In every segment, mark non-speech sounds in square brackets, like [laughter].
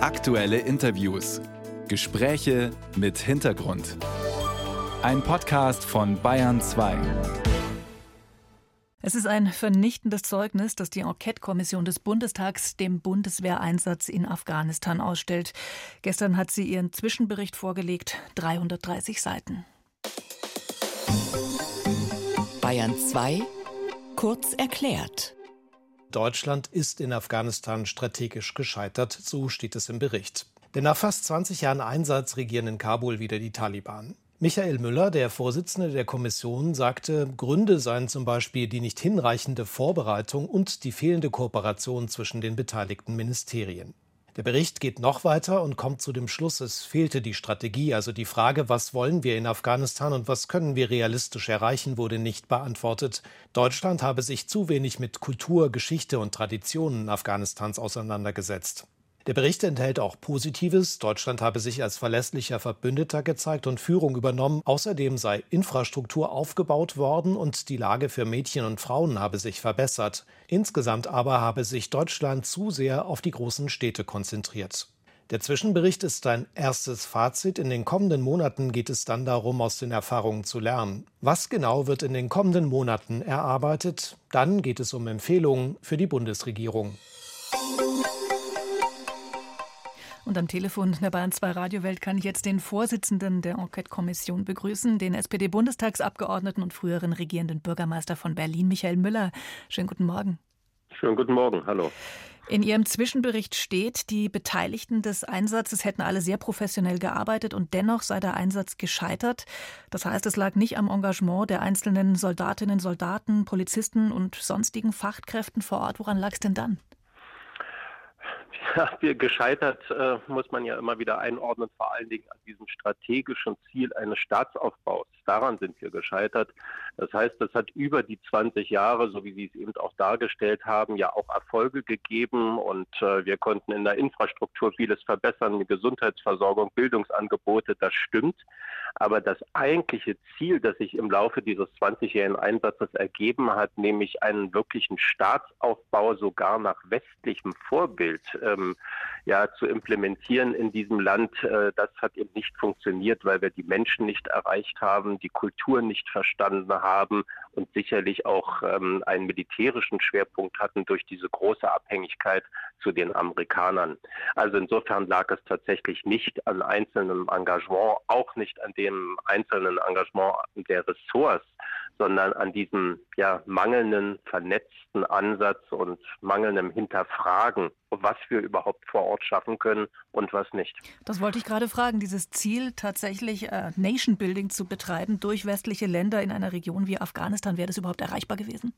Aktuelle Interviews. Gespräche mit Hintergrund. Ein Podcast von Bayern 2. Es ist ein vernichtendes Zeugnis, das die Enquete-Kommission des Bundestags dem Bundeswehreinsatz in Afghanistan ausstellt. Gestern hat sie ihren Zwischenbericht vorgelegt, 330 Seiten. Bayern 2 kurz erklärt. Deutschland ist in Afghanistan strategisch gescheitert, so steht es im Bericht. Denn nach fast 20 Jahren Einsatz regieren in Kabul wieder die Taliban. Michael Müller, der Vorsitzende der Kommission, sagte, Gründe seien zum Beispiel die nicht hinreichende Vorbereitung und die fehlende Kooperation zwischen den beteiligten Ministerien. Der Bericht geht noch weiter und kommt zu dem Schluss, es fehlte die Strategie, also die Frage, was wollen wir in Afghanistan und was können wir realistisch erreichen, wurde nicht beantwortet. Deutschland habe sich zu wenig mit Kultur, Geschichte und Traditionen Afghanistans auseinandergesetzt. Der Bericht enthält auch Positives. Deutschland habe sich als verlässlicher Verbündeter gezeigt und Führung übernommen. Außerdem sei Infrastruktur aufgebaut worden und die Lage für Mädchen und Frauen habe sich verbessert. Insgesamt aber habe sich Deutschland zu sehr auf die großen Städte konzentriert. Der Zwischenbericht ist ein erstes Fazit. In den kommenden Monaten geht es dann darum, aus den Erfahrungen zu lernen. Was genau wird in den kommenden Monaten erarbeitet? Dann geht es um Empfehlungen für die Bundesregierung. Und am Telefon der Bayern 2 Radiowelt kann ich jetzt den Vorsitzenden der Enquete-Kommission begrüßen, den SPD-Bundestagsabgeordneten und früheren regierenden Bürgermeister von Berlin, Michael Müller. Schönen guten Morgen. Schönen guten Morgen, hallo. In Ihrem Zwischenbericht steht, die Beteiligten des Einsatzes hätten alle sehr professionell gearbeitet und dennoch sei der Einsatz gescheitert. Das heißt, es lag nicht am Engagement der einzelnen Soldatinnen, Soldaten, Polizisten und sonstigen Fachkräften vor Ort. Woran lag es denn dann? Ja, [laughs] wir gescheitert äh, muss man ja immer wieder einordnen, vor allen Dingen an diesem strategischen Ziel eines Staatsaufbaus. Daran sind wir gescheitert. Das heißt, es hat über die 20 Jahre, so wie Sie es eben auch dargestellt haben, ja auch Erfolge gegeben und äh, wir konnten in der Infrastruktur vieles verbessern, Gesundheitsversorgung, Bildungsangebote, das stimmt. Aber das eigentliche Ziel, das sich im Laufe dieses 20-jährigen Einsatzes ergeben hat, nämlich einen wirklichen Staatsaufbau sogar nach westlichem Vorbild ähm, ja, zu implementieren in diesem Land, äh, das hat eben nicht funktioniert, weil wir die Menschen nicht erreicht haben, die Kultur nicht verstanden haben und sicherlich auch ähm, einen militärischen Schwerpunkt hatten durch diese große Abhängigkeit zu den Amerikanern. Also insofern lag es tatsächlich nicht an einzelnem Engagement, auch nicht an dem einzelnen Engagement der Ressorts, sondern an diesem ja, mangelnden vernetzten Ansatz und mangelndem Hinterfragen, was wir überhaupt vor Ort schaffen können und was nicht. Das wollte ich gerade fragen, dieses Ziel tatsächlich äh, Nation Building zu betreiben durch westliche Länder in einer Region wie Afghanistan, wäre das überhaupt erreichbar gewesen?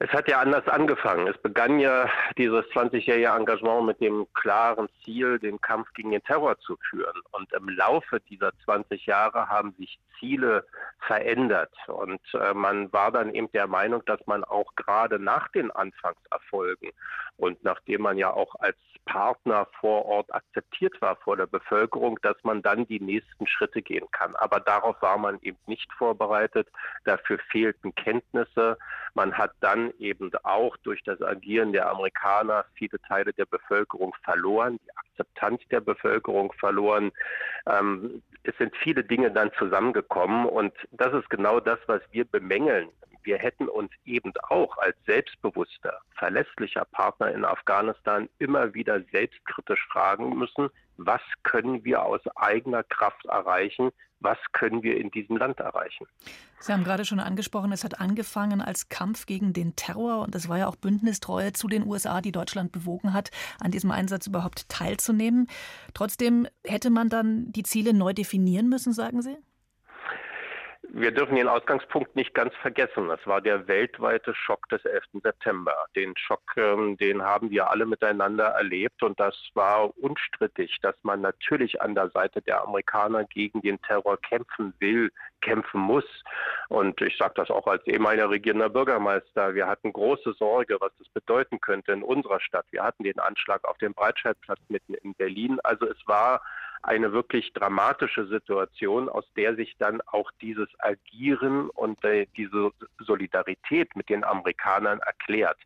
Es hat ja anders angefangen. Es begann ja dieses 20-jährige Engagement mit dem klaren Ziel, den Kampf gegen den Terror zu führen. Und im Laufe dieser 20 Jahre haben sich Ziele verändert. Und äh, man war dann eben der Meinung, dass man auch gerade nach den Anfangserfolgen und nachdem man ja auch als Partner vor Ort akzeptiert war vor der Bevölkerung, dass man dann die nächsten Schritte gehen kann. Aber darauf war man eben nicht vorbereitet. Dafür fehlten Kenntnisse. Man hat dann eben auch durch das Agieren der Amerikaner viele Teile der Bevölkerung verloren, die Akzeptanz der Bevölkerung verloren. Ähm, es sind viele Dinge dann zusammengekommen und das ist genau das, was wir bemängeln wir hätten uns eben auch als selbstbewusster, verlässlicher Partner in Afghanistan immer wieder selbstkritisch fragen müssen, was können wir aus eigener Kraft erreichen, was können wir in diesem Land erreichen. Sie haben gerade schon angesprochen, es hat angefangen als Kampf gegen den Terror und es war ja auch Bündnistreue zu den USA, die Deutschland bewogen hat, an diesem Einsatz überhaupt teilzunehmen. Trotzdem hätte man dann die Ziele neu definieren müssen, sagen Sie? Wir dürfen den Ausgangspunkt nicht ganz vergessen. Das war der weltweite Schock des 11. September. Den Schock, ähm, den haben wir alle miteinander erlebt und das war unstrittig, dass man natürlich an der Seite der Amerikaner gegen den Terror kämpfen will, kämpfen muss. Und ich sage das auch als ehemaliger regierender Bürgermeister. Wir hatten große Sorge, was das bedeuten könnte in unserer Stadt. Wir hatten den Anschlag auf dem Breitscheidplatz mitten in Berlin. Also es war eine wirklich dramatische Situation, aus der sich dann auch dieses Agieren und äh, diese Solidarität mit den Amerikanern erklärt.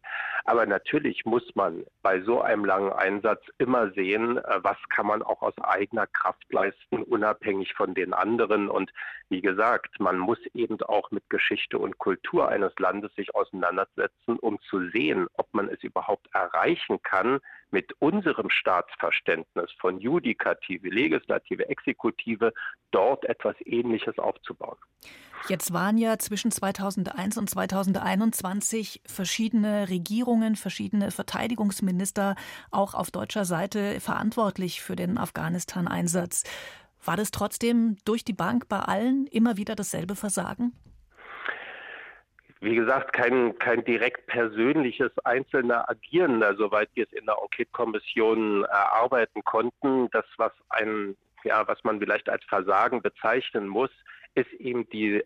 Aber natürlich muss man bei so einem langen Einsatz immer sehen, äh, was kann man auch aus eigener Kraft leisten, unabhängig von den anderen. Und wie gesagt, man muss eben auch mit Geschichte und Kultur eines Landes sich auseinandersetzen, um zu sehen, ob man es überhaupt erreichen kann, mit unserem Staatsverständnis von Judikative, Legislative, Exekutive dort etwas Ähnliches aufzubauen. Jetzt waren ja zwischen 2001 und 2021 verschiedene Regierungen, verschiedene Verteidigungsminister auch auf deutscher Seite verantwortlich für den Afghanistan-Einsatz. War das trotzdem durch die Bank bei allen immer wieder dasselbe Versagen? Wie gesagt, kein, kein direkt persönliches einzelner Agierender, soweit wir es in der Enquete-Kommission erarbeiten konnten. Das, was ein, ja, was man vielleicht als Versagen bezeichnen muss, ist eben die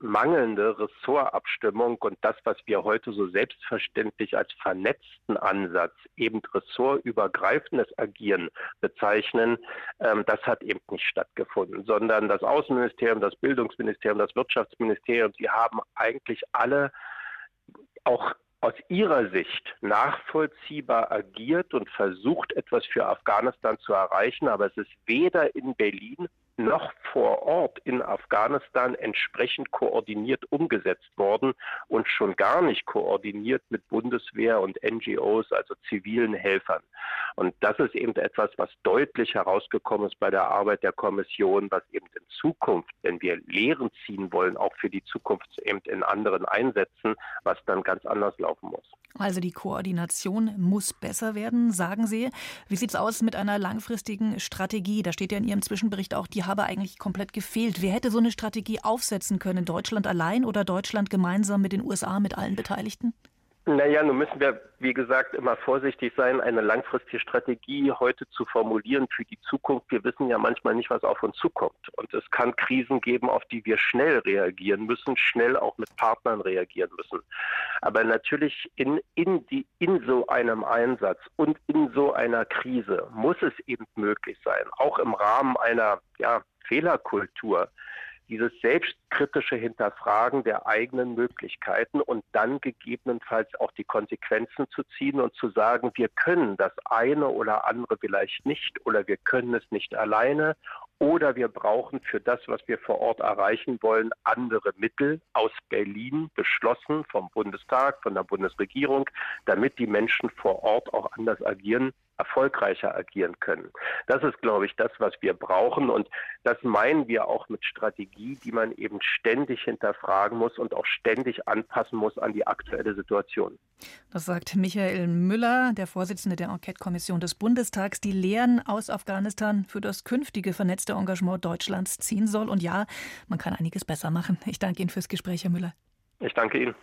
mangelnde Ressortabstimmung und das, was wir heute so selbstverständlich als vernetzten Ansatz, eben ressortübergreifendes Agieren bezeichnen, ähm, das hat eben nicht stattgefunden, sondern das Außenministerium, das Bildungsministerium, das Wirtschaftsministerium, die haben eigentlich alle auch aus ihrer Sicht nachvollziehbar agiert und versucht, etwas für Afghanistan zu erreichen, aber es ist weder in Berlin noch vor Ort in Afghanistan entsprechend koordiniert umgesetzt worden und schon gar nicht koordiniert mit Bundeswehr und NGOs, also zivilen Helfern. Und das ist eben etwas, was deutlich herausgekommen ist bei der Arbeit der Kommission, was eben in Zukunft, wenn wir Lehren ziehen wollen, auch für die Zukunft eben in anderen Einsätzen, was dann ganz anders laufen muss. Also die Koordination muss besser werden, sagen Sie. Wie sieht es aus mit einer langfristigen Strategie? Da steht ja in Ihrem Zwischenbericht auch, die habe eigentlich komplett gefehlt. Wer hätte so eine Strategie aufsetzen können? Deutschland allein oder Deutschland gemeinsam mit den USA, mit allen Beteiligten? Naja, nun müssen wir, wie gesagt, immer vorsichtig sein, eine langfristige Strategie heute zu formulieren für die Zukunft. Wir wissen ja manchmal nicht, was auf uns zukommt. Und es kann Krisen geben, auf die wir schnell reagieren müssen, schnell auch mit Partnern reagieren müssen. Aber natürlich in, in, die, in so einem Einsatz und in so einer Krise muss es eben möglich sein, auch im Rahmen einer ja, Fehlerkultur, dieses selbstkritische Hinterfragen der eigenen Möglichkeiten und dann gegebenenfalls auch die Konsequenzen zu ziehen und zu sagen, wir können das eine oder andere vielleicht nicht oder wir können es nicht alleine oder wir brauchen für das, was wir vor Ort erreichen wollen, andere Mittel aus Berlin beschlossen vom Bundestag, von der Bundesregierung, damit die Menschen vor Ort auch anders agieren erfolgreicher agieren können. Das ist, glaube ich, das, was wir brauchen. Und das meinen wir auch mit Strategie, die man eben ständig hinterfragen muss und auch ständig anpassen muss an die aktuelle Situation. Das sagt Michael Müller, der Vorsitzende der Enquete-Kommission des Bundestags, die Lehren aus Afghanistan für das künftige vernetzte Engagement Deutschlands ziehen soll. Und ja, man kann einiges besser machen. Ich danke Ihnen fürs Gespräch, Herr Müller. Ich danke Ihnen.